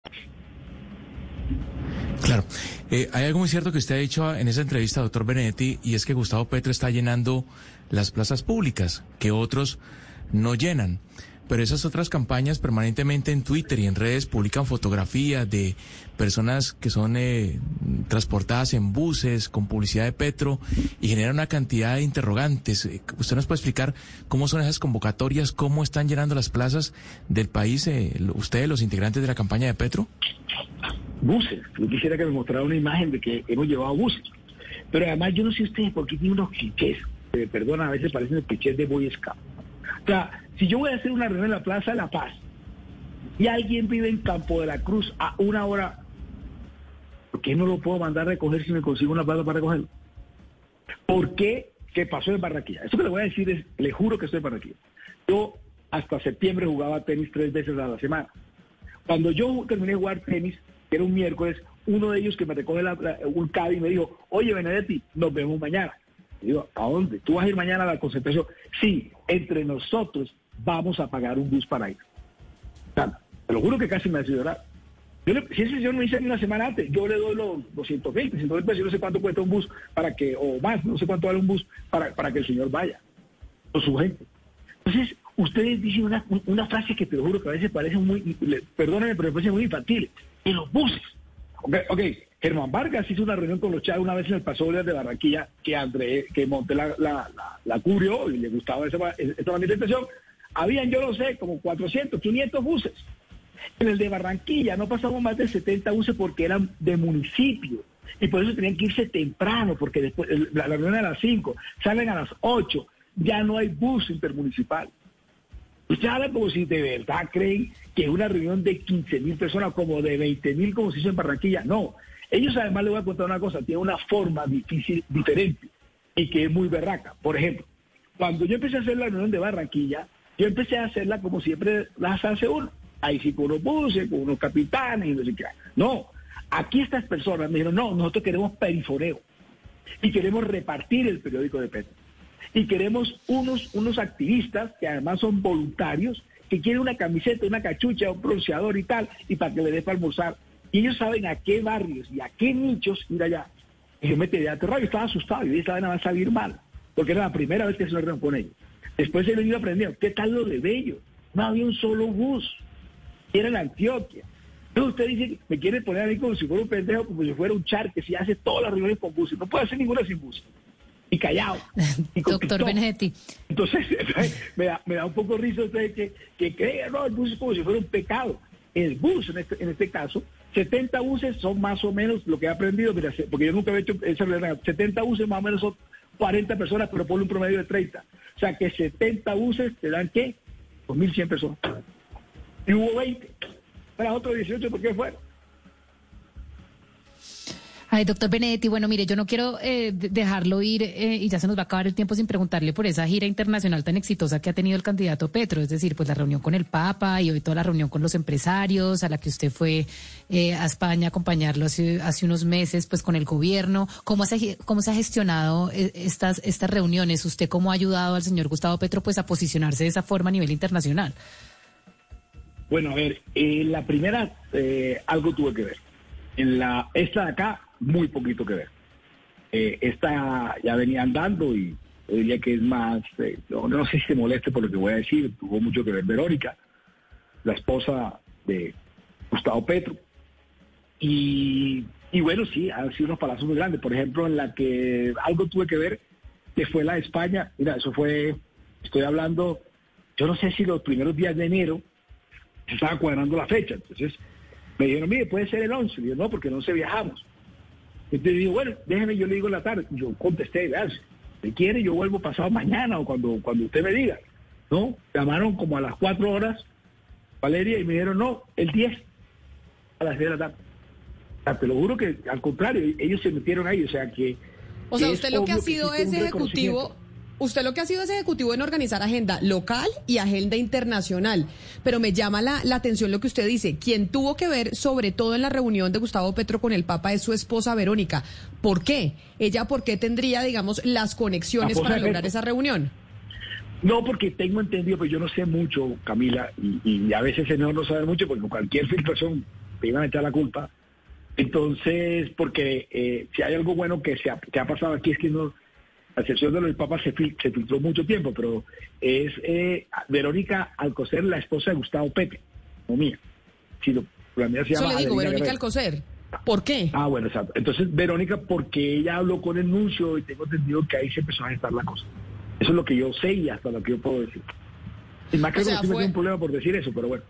Claro. Eh, hay algo muy cierto que usted ha dicho en esa entrevista, doctor Benedetti, y es que Gustavo Petro está llenando las plazas públicas que otros no llenan. Pero esas otras campañas permanentemente en Twitter y en redes publican fotografías de personas que son eh, transportadas en buses con publicidad de Petro y generan una cantidad de interrogantes. Eh, ¿Usted nos puede explicar cómo son esas convocatorias, cómo están llenando las plazas del país, eh, ustedes, los integrantes de la campaña de Petro? Buses. Yo quisiera que me mostrara una imagen de que hemos llevado buses. Pero además yo no sé ustedes por qué tienen unos clichés. Eh, perdona, a veces parecen clichés de Boy Scout. O sea, si yo voy a hacer una reunión en la Plaza de la Paz y alguien vive en Campo de la Cruz a una hora, ¿por qué no lo puedo mandar a recoger si me consigo una plaza para recogerlo? ¿Por qué? ¿Qué pasó en Barranquilla? Esto que le voy a decir es, le juro que estoy en Barranquilla. Yo hasta septiembre jugaba tenis tres veces a la semana. Cuando yo terminé de jugar tenis, que era un miércoles, uno de ellos que me recoge la, un cabi me dijo, oye Benedetti, nos vemos mañana. Y digo, ¿a dónde? ¿Tú vas a ir mañana a la concentración? Sí, entre nosotros vamos a pagar un bus para ir. Te lo juro que casi me ha sido yo le, si ese señor me dice una semana antes, yo le doy los 200 mil, 300 mil yo no sé cuánto cuesta un bus para que, o más, no sé cuánto vale un bus para, para que el señor vaya, o su gente. Entonces, ustedes dicen una, una frase que te lo juro que a veces parece muy, le, perdónenme, pero me parece muy infantil, en los buses. Ok. Germán Vargas hizo una reunión con los chavos una vez en el Paso de Barranquilla, que André, que Monte la, la, la, la cubrió y le gustaba esa, esa manifestación. Habían, yo no sé, como 400, 500 buses. En el de Barranquilla no pasamos más de 70 buses porque eran de municipio. Y por eso tenían que irse temprano, porque después la, la reunión a las 5, salen a las 8. Ya no hay bus intermunicipal. Ustedes hablan como si de verdad creen que una reunión de 15 mil personas, como de 20 mil, como se hizo en Barranquilla. No. Ellos además les voy a contar una cosa, tienen una forma difícil, diferente, y que es muy berraca. Por ejemplo, cuando yo empecé a hacer la reunión de Barranquilla, yo empecé a hacerla como siempre las hace uno. Ahí sí con unos buses, con unos capitanes y no sé qué. No, aquí estas personas me dijeron, no, nosotros queremos perifoneo y queremos repartir el periódico de Petro. Y queremos unos, unos activistas que además son voluntarios, que quieren una camiseta, una cachucha, un bronceador y tal, y para que le dé para almorzar. Y ellos saben a qué barrios y a qué nichos ir allá. Y yo me quedé aterrado, yo estaba asustado, y esta nada va a salir mal, porque era la primera vez que se lo reunión con ellos. Después se lo iba aprendiendo, ¿qué tal lo de Bello? No había un solo bus, era en Antioquia. Entonces usted dice, me quiere poner a mí como si fuera un pendejo, como si fuera un char que si hace todas las reuniones con buses. No puede hacer ninguna sin bus. Y callado. Y Doctor Benedetti. Entonces, me da, me da un poco risa usted que, que cree, no, el bus es como si fuera un pecado. El bus, en este, en este caso, 70 buses son más o menos lo que he aprendido, mira, porque yo nunca he hecho esa realidad. 70 buses más o menos son 40 personas, pero por un promedio de 30. O sea que 70 buses te dan, ¿qué? 2.100 personas. Y hubo 20. Para otros 18, ¿por qué fueron? Ay, doctor Benedetti, bueno, mire, yo no quiero eh, dejarlo ir eh, y ya se nos va a acabar el tiempo sin preguntarle por esa gira internacional tan exitosa que ha tenido el candidato Petro, es decir, pues la reunión con el Papa y hoy toda la reunión con los empresarios, a la que usted fue eh, a España a acompañarlo hace, hace unos meses, pues con el gobierno. ¿Cómo se, cómo se ha gestionado estas, estas reuniones? ¿Usted cómo ha ayudado al señor Gustavo Petro pues a posicionarse de esa forma a nivel internacional? Bueno, a ver, la primera, algo tuve que ver. En la, esta de acá, muy poquito que ver. Eh, esta ya venía andando y yo diría que es más, eh, no, no, sé si se moleste por lo que voy a decir, tuvo mucho que ver Verónica, la esposa de Gustavo Petro. Y, y bueno, sí, han sido unos palazos muy grandes. Por ejemplo, en la que algo tuve que ver, que fue la de España. Mira, eso fue, estoy hablando Yo no sé si los primeros días de enero se estaba cuadrando la fecha. Entonces me dijeron, mire, puede ser el 11. Y yo, no, porque el 11 viajamos. Entonces digo, bueno, déjeme, yo le digo en la tarde. Yo contesté, vean, si quiere, yo vuelvo pasado mañana o cuando, cuando usted me diga. ¿No? Llamaron como a las 4 horas, Valeria, y me dijeron, no, el 10 a las 10 de la tarde. O sea, te lo juro que al contrario, ellos se metieron ahí, o sea que... O sea, usted lo que ha sido es ejecutivo. Usted lo que ha sido es ejecutivo en organizar agenda local y agenda internacional. Pero me llama la, la atención lo que usted dice. Quien tuvo que ver, sobre todo en la reunión de Gustavo Petro con el Papa, es su esposa Verónica. ¿Por qué? Ella, ¿por qué tendría, digamos, las conexiones La para lograr esa reunión? No, porque tengo entendido, pues yo no sé mucho, Camila, y, y a veces es mejor no saber mucho, porque cualquier filtración te iban a echar la culpa. Entonces, porque eh, si hay algo bueno que se ha, que ha pasado aquí es que no, a excepción de lo del Papa se, fil- se filtró mucho tiempo, pero es eh, Verónica Alcocer, la esposa de Gustavo Petro, no mía. Si lo- la mía se Eso llama le digo, Adelina Verónica Guerrero. Alcocer. ¿Por qué? Ah, bueno, exacto. Entonces, Verónica, porque ella habló con el nuncio y tengo entendido que ahí se empezó a gestar la cosa. Eso es lo que yo sé y hasta lo que yo puedo decir. Y más que O sea, fue- un problema por decir eso, pero bueno.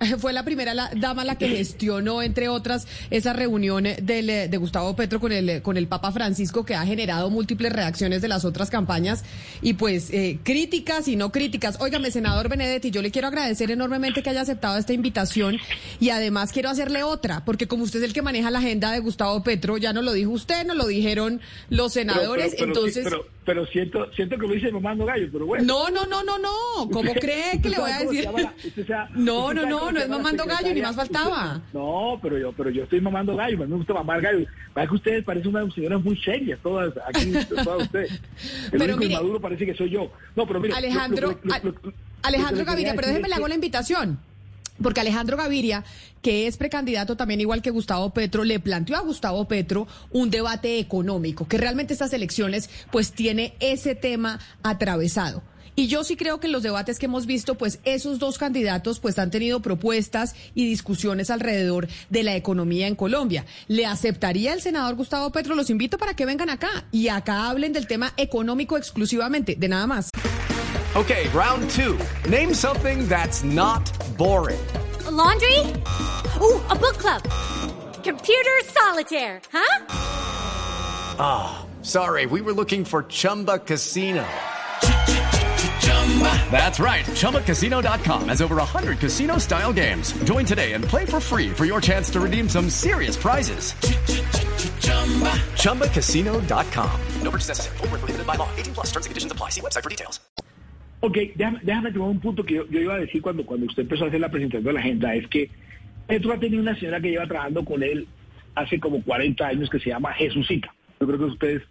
Fue la primera la- dama la que gestionó, entre otras, esa reunión del, eh, de Gustavo Petro con el, con el Papa Francisco, que ha generado múltiples reacciones de las otras campañas y pues eh, críticas y no críticas. Óigame, senador Benedetti, yo le quiero agradecer enormemente que haya aceptado esta invitación y además quiero hacerle otra, porque como usted es el que maneja la agenda de Gustavo Petro, ya no lo dijo usted, no lo dijeron los senadores, Pero- pero- entonces... Pero, pero siento, siento que lo dice mamando gallo, pero bueno. No, no, no, no, no. ¿Cómo cree que le voy a decir? la- No, no, sabe no, no es mamando gallo, ni más faltaba. Usted- no, pero yo, pero yo estoy mamando gallo, a mí me gusta mamar gallo. Parece que ustedes parecen unas señoras muy serias, todas aquí, todas ustedes. El Pero único mire- inmaduro parece que soy yo. No, pero mire, Alejandro, lo- lo- lo- Alejandro Gaviria, pero déjeme le hago la invitación. Porque Alejandro Gaviria, que es precandidato también igual que Gustavo Petro, le planteó a Gustavo Petro un debate económico, que realmente estas elecciones pues tiene ese tema atravesado. Y yo sí creo que en los debates que hemos visto, pues esos dos candidatos pues han tenido propuestas y discusiones alrededor de la economía en Colombia. ¿Le aceptaría el senador Gustavo Petro? Los invito para que vengan acá y acá hablen del tema económico exclusivamente, de nada más. Okay, round two. Name something that's not boring. laundry? Ooh, a book club. Computer solitaire, huh? Ah, sorry, we were looking for Chumba Casino. That's right. ChumbaCasino.com has over 100 casino style games. Join today and play for free for your chance to redeem some serious prizes. ChumbaCasino.com. No purchase necessary. Void where prohibited by law. 18 plus terms and conditions apply. See website for details. Ok, déjame, déjame tomar un punto que yo, yo iba a decir cuando, cuando usted empezó a hacer la presentación de la agenda, es que Petro ha tenido una señora que lleva trabajando con él hace como 40 años que se llama Jesucita. Yo creo que ustedes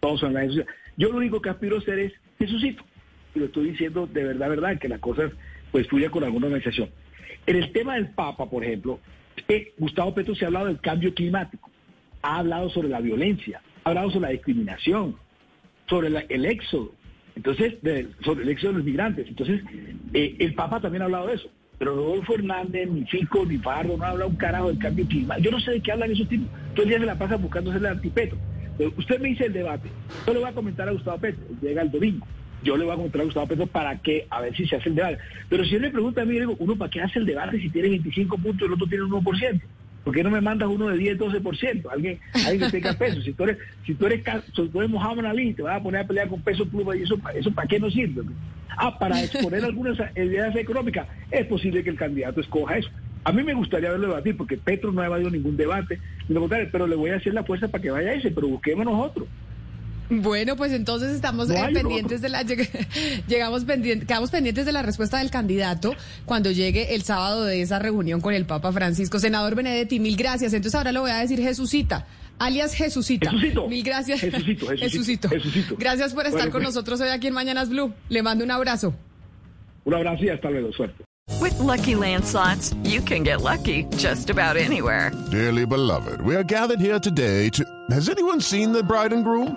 todos son la Jesucita. Yo lo único que aspiro a ser es Jesucito. Y lo estoy diciendo de verdad, verdad, que las cosas pues fluyan con alguna organización. En el tema del Papa, por ejemplo, que Gustavo Petro se ha hablado del cambio climático, ha hablado sobre la violencia, ha hablado sobre la discriminación, sobre la- el éxodo, entonces, sobre el éxodo de los migrantes. Entonces, eh, el Papa también ha hablado de eso. Pero Rodolfo Hernández, ni Fico, ni Pardo, no ha hablado un carajo del cambio climático. Yo no sé de qué hablan esos tipos. Todo el día se la pasa buscando ser el antipetro. Pero usted me dice el debate. Yo le voy a comentar a Gustavo Petro. Llega el domingo. Yo le voy a comentar a Gustavo Petro para que, a ver si se hace el debate. Pero si él me pregunta a mí, digo, uno, ¿para qué hace el debate si tiene 25 puntos y el otro tiene un 1%? ¿Por qué no me mandas uno de 10, 12%? Alguien, alguien que tenga peso. Si tú eres, si tú eres, si tú eres Mohamed Ali te vas a poner a pelear con peso pluma, ¿y eso, eso para qué no sirve? Ah, para exponer algunas ideas económicas, es posible que el candidato escoja eso. A mí me gustaría verlo debatir, porque Petro no ha evadido ningún debate, pero le voy a hacer la fuerza para que vaya ese, pero busquémonos otro. Bueno, pues entonces estamos No eh, pendientes de la lleg- llegamos pendientes, quedamos pendientes de la respuesta del candidato cuando llegue el sábado de esa reunión con el Papa Francisco. Senador Benedetti, mil gracias. Entonces ahora le voy a decir Jesucita, alias Jesucita. Jesucito. Mil gracias. Jesucito, Jesucito, Jesucito. Gracias por estar Bueno, con pues. nosotros hoy aquí en Mañanas Blue. Le mando un abrazo. Un abrazo y hasta luego, suerte. With Lucky Land slots, you can get lucky just about anywhere. Dearly beloved, we are gathered here today to. Has anyone seen the bride and groom?